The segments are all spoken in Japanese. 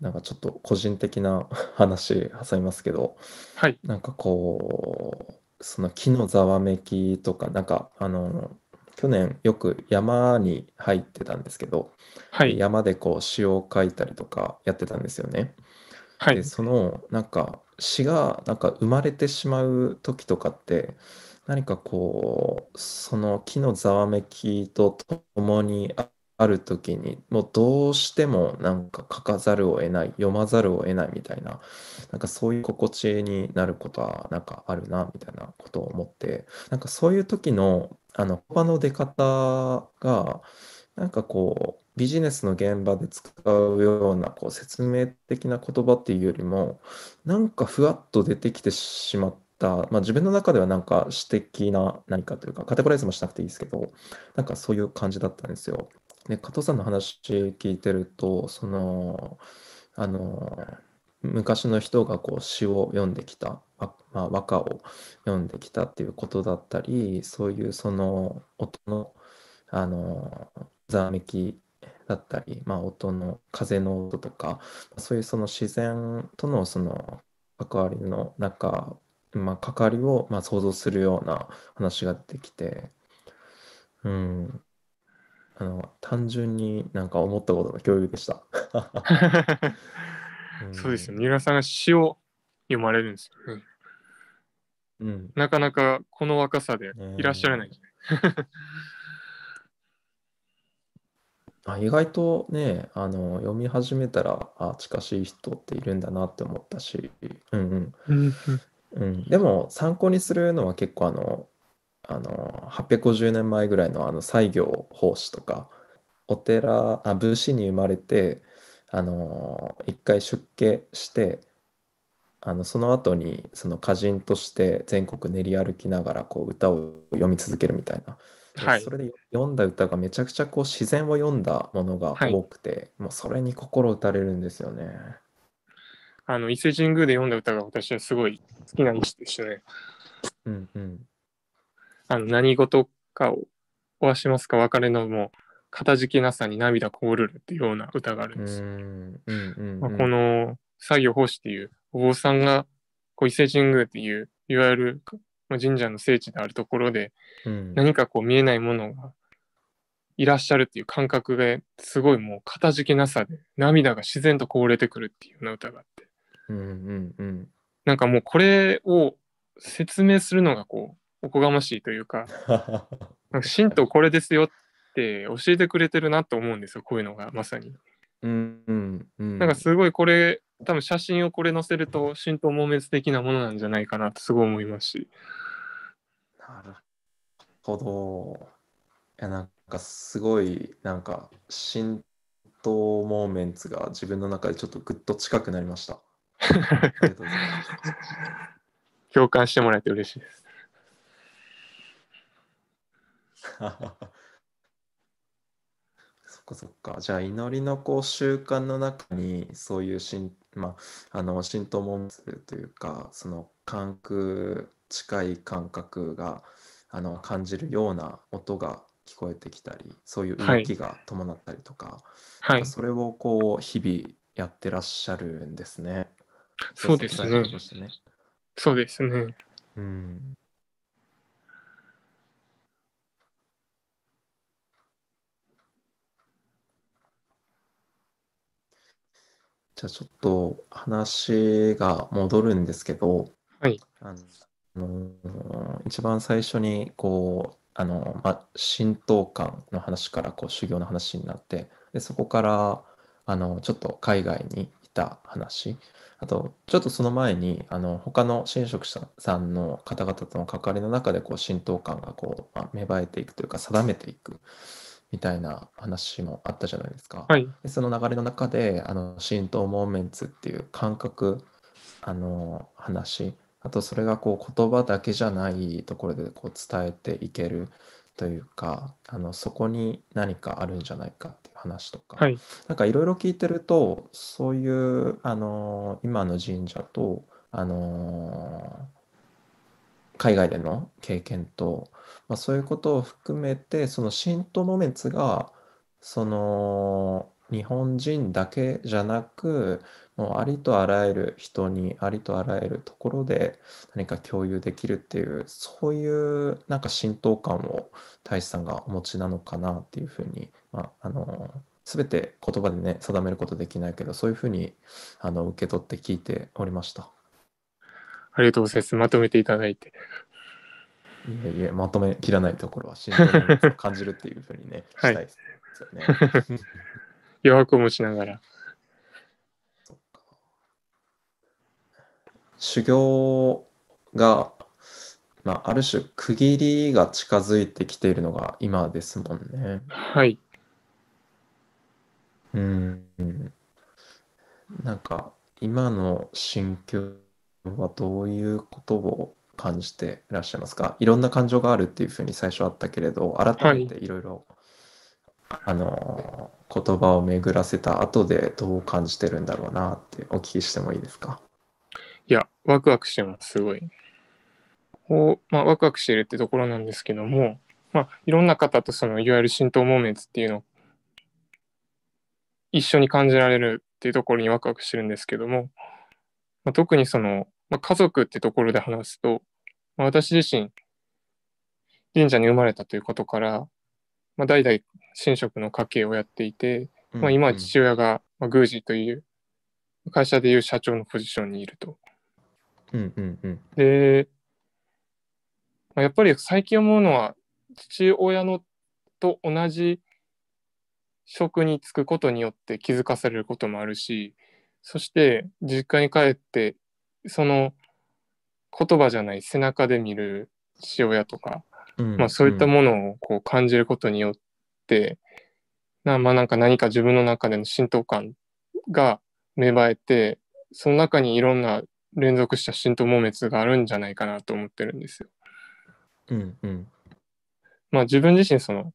なんかちょっと個人的な 話挟みますけど、はい。なんかこう、その木のざわめきとか、なんかあの、去年よく山に入ってたんですけど、で、はい。山でこう詩を書いたりとかやってたんですよね。で、はい。そのなんか詩がなんか生まれてしまう時とかって、何かこう、その木のざわめきとともにある時に、もうどうしてもなんか書かざるを得ない、読まざるを得ないみたいな、なんかそういう心地になることはなんかあるなみたいなことを思って、なんかそういう時のあの言葉の出方が、なんかこう、ビジネスの現場で使うようなこう説明的な言葉っていうよりも、なんかふわっと出てきてしまった、まあ、自分の中ではなんか詩的な何かというか、カテゴライズもしなくていいですけど、なんかそういう感じだったんですよ。で、加藤さんの話聞いてると、その、あの、昔の人がこう詩を読んできた、あまあ、和歌を読んできたっていうことだったり、そういうその音の、あの、ざわめきだったり、まあ、音の風の音とか、そういうその自然とのその関わりの中、まあ、関わりをまあ想像するような話ができて、うん、あの、単純になんか思ったことの共有でした。うそうですよ。ん、三浦さんが詩を読まれるんですよね。うん、なかなかこの若さでいらっしゃらないんね あ、意外とね、あの、読み始めたら、あ、近しい人っているんだなって思ったし。うんうん。うん、でも参考にするのは結構あの、あの、850年前ぐらいのあの西行法師とか、お寺、あ、武士に生まれて、あの、一回出家して、あの、その後にその歌人として全国練り歩きながらこう歌を読み続けるみたいな。で、はい。それで読んだ歌がめちゃくちゃこう自然を読んだものがはい。多くて、もうそれに心打たれるんですよね。あの、伊勢神宮で読んだ歌が私はすごい好きな一首でしたね。うんうん。あの、何事かをおわしますか別れのもう、かたじけなさに涙こぼるるっていうような歌があるんですよ。ん、うんうんまあ、こうん。の作業奉仕っていうお坊さんがこう伊勢神宮っていういわゆるまあ神社の聖地であるところでうん。何かこう見えないものがいらっしゃるっていう感覚がすごいもうかたじけなさで涙が自然とこぼれてくるっていうような歌があってうんうんうん。なんかもうこれを説明するのがこうおこがましいというか なんか神道これですよって教えてくれてるなと思うんですよこういうのがまさにうんうんうなんかん。すごいこれ多分写真をこれ載せると神道盲滅的なものなんじゃないかなとすごい思いますしなるほど。いや、なんかすごい、なんか、浸透モーメンツが自分の中でちょっとぐっと近くなりました。ありがとうございます。共感してもらえて嬉しいです。そっかそっか。じゃあ、祈りのこう習慣の中に、そういうしん、まあ、あの、浸透モーメンツというか、その感覚、近い感覚が、あの、感じるような音が聞こえてきたり、そういうはい。動きが伴ったりとか、はい。それをこう、日々やってらっしゃるんですね。創そうですね。そうですね。うん。じゃあちょっと話が戻るんですけど、はい。あの、一番最初にこう、あの、まあ、神道観の話からこう修行の話になって、で、そこからあの、ちょっと海外にいた話、あと、ちょっとその前に、あの、他の神職者さんの方々との関わりの中でこう神道観がこう、まあ、芽生えていくというか定めていくみたいな話もあったじゃないですか。はい。で、その流れの中で、あの、神道モーメンツっていう感覚、あの、話、あとそれがこう言葉だけじゃないところでこう伝えていけるというか、あの、そこに何かあるんじゃないかっていう話とか、はい。なんかいろいろ聞いてると、そういう、あの、今の神社と、あの、海外での経験と、まあ、そういうことを含めて、そのシントモメンツが、その、日本人だけじゃなくもうありとあらゆる人にありとあらゆるところで何か共有できるっていうそういうなんか浸透感を大志さんがお持ちなのかなっていうふうに、まあ、あの全て言葉でね定めることできないけどそういうふうにあの受け取って聞いておりました。ありがとうございます。まとめていただいて。いえいえ、まとめきらないところは浸透を感じるっていうふうにね、はいしたいですよね。余白を持ちながら。修行が、まあ、ある種区切りが近づいてきているのが今ですもんね。はい。うん。なんか今の心境はどういうことを感じていらっしゃいますか？いろんな感情があるっていうふうに最初あったけれど改めてい。ろいろあの言葉を巡らせた後でどう感じてるんだろうなってお聞きしてもいいですか？いや、ワクワクしてます、すごい。まあ、ワクワクしてるってところなんですけども、まあ、いろんな方とその、いわゆる浸透モーメンツっていうのを一緒に感じられるっていうところにワクワクしてるんですけども、まあ、特にその、まあ、家族ってところで話すと、まあ、私自身、神社に生まれたということから、まあ、代々神職の家系をやっていて、まあ、今は父親が、まあ、宮司という会社でいう社長のポジションにいると。うんうんうんで、まあ、やっぱり最近思うのは父親のと同じ職に就くことによって気づかされることもあるしそして実家に帰ってその言葉じゃない背中で見る父親とか、うんまあ、そういったものをこう感じることによって、なまあなんか何か自分の中での浸透感が芽生えてその中にいろんな連続した浸透モーメンツがあるんじゃないかなと思ってるんですよ。うんうんまあ自分自身その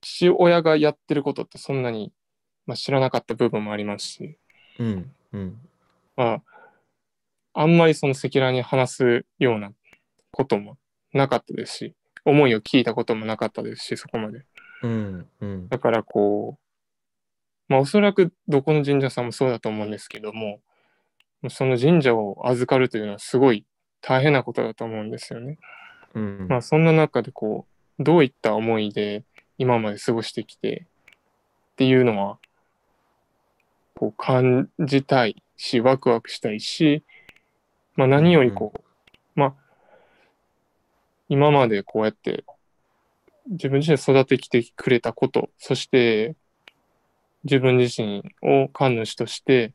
父親がやってることってそんなに、まあ、知らなかった部分もありますし、うんうんまあ、あんまりその赤裸々に話すようなこともなかったですし思いを聞いたこともなかったですしそこまで。うんうんだからこう、まあおそらくどこの神社さんもそうだと思うんですけども、その神社を預かるというのはすごい大変なことだと思うんですよね。うんまあそんな中でこう、どういった思いで今まで過ごしてきてっていうのは、こう感じたいし、ワクワクしたいし、まあ何よりこう、まあ、今までこうやって自分自身育ててきてくれたこと、そして自分自身を神主として、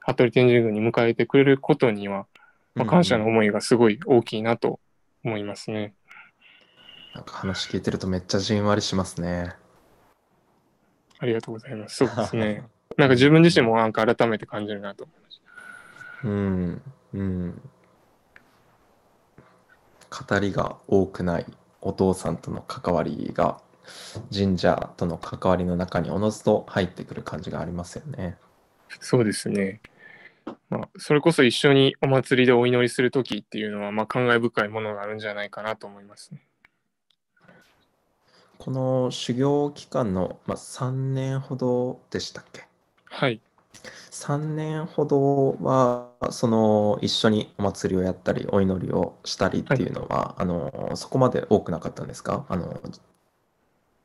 服部天神宮に迎えてくれることには、まあ、感謝の思いがすごい大きいなと思いますね。なんか話聞いてるとめっちゃじんわりしますね。ありがとうございます。そうですね。なんか自分自身もなんか改めて感じるなと思いました。うんうん語りが多くないお父さんとの関わりが神社との関わりの中におのずと入ってくる感じがありますよね。そうですね。まあ、それこそ一緒にお祭りでお祈りするときっていうのは、まあ、感慨深いものがあるんじゃないかなと思いますね。この修行期間の、まあ、3年ほどでしたっけ？はい。3年ほどはその一緒にお祭りをやったりお祈りをしたりっていうのは、あのそこまで多くなかったんですか？あの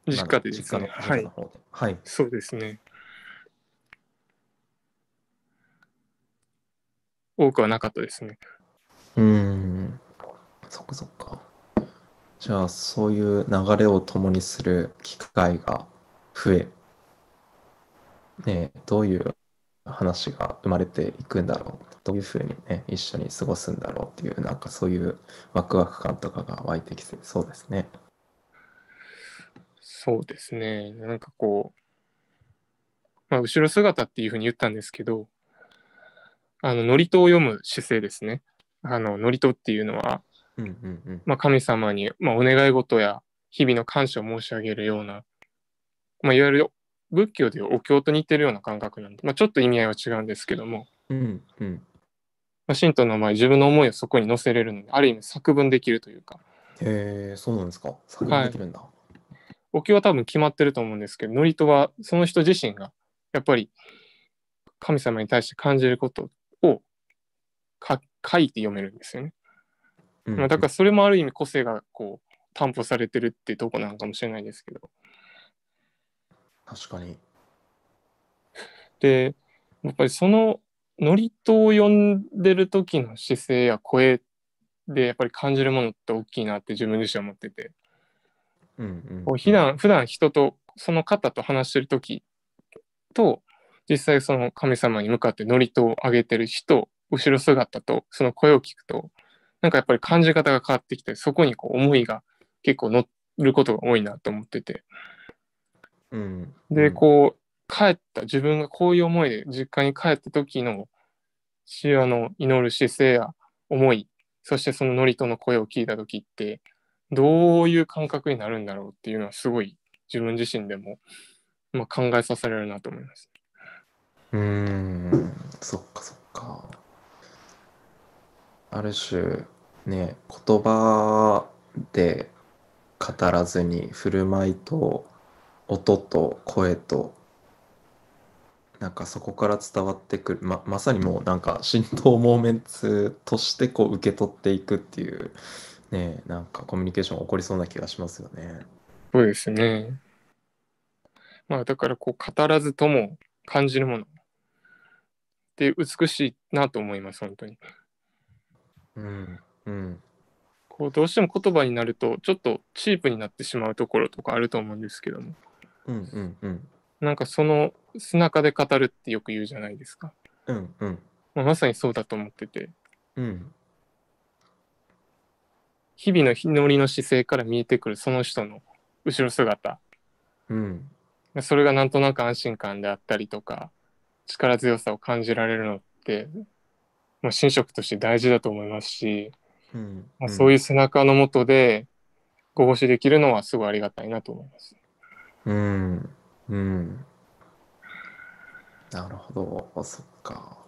実家でですね。実家のはい実家の。方で。はい。そうですね。多くはなかったですね。うーん。そっかそっか。じゃあそういう流れを共にする機会が増え、ねえ、どういう話が生まれていくんだろう。どういうふうにね、一緒に過ごすんだろうっていう、なんかそういうワクワク感とかが湧いてきてそうですね。そうですね。なんかこう、まあ、後ろ姿っていうふうに言ったんですけど、あの、祝詞を読む姿勢ですね。あの、祝詞っていうのは、うんうんうん。まあ、神様に、まあ、お願い事や日々の感謝を申し上げるような、まあ、いわゆる仏教でいうお経と似てるような感覚なんで、まあ、ちょっと意味合いは違うんですけども、うんうん。まあ、神道の場合自分の思いをそこに載せれるのである意味作文できるというかへえ、そうなんですか。作文できるんだ。お経は多分決まってると思うんですけど、祝詞はその人自身が、やっぱり神様に対して感じることをか書いて読めるんですよね。うんまあ、だからそれもある意味個性がこう担保されてるってとこなのかもしれないですけど。確かに。で、やっぱりその祝詞を読んでる時の姿勢や声でやっぱり感じるものって大きいなって自分自身は思ってて、うんうんこう普段普段人とその方と話してる時と実際その神様に向かって祝詞を上げてる人後ろ姿とその声を聞くとなんかやっぱり感じ方が変わってきてそこにこう思いが結構乗ることが多いなと思っててうんで、うんこう、帰った、自分がこういう思いで実家に帰った時の、父親の祈る姿勢や思い、そしてその祝詞の声を聞いた時って、どういう感覚になるんだろうっていうのはすごい自分自身でも、まあ、考えさせられるなと思います。うーん、そっかそっか。ある種、ね、言葉で語らずに振る舞いと音と声となんかそこから伝わってくるままさにもうなんか浸透モーメンツとしてこう受け取っていくっていうねなんかコミュニケーション起こりそうな気がしますよね。そうですね。まあだからこう語らずとも感じるものって美しいなと思います、本当に。うんうんこうどうしても言葉になるとちょっとチープになってしまうところとかあると思うんですけどもうんうんうん。なんかその背中で語るってよく言うじゃないですか、うんうん。まあ、まさにそうだと思ってて。うん。日々の祈りの姿勢から見えてくるその人の後ろ姿。うん。それがなんとなく安心感であったりとか力強さを感じられるのって、まあ、神職として大事だと思いますし、うん。まあ、そういう背中のもとでご奉仕できるのはすごいありがたいなと思います。うん、うん。なるほど、そっか。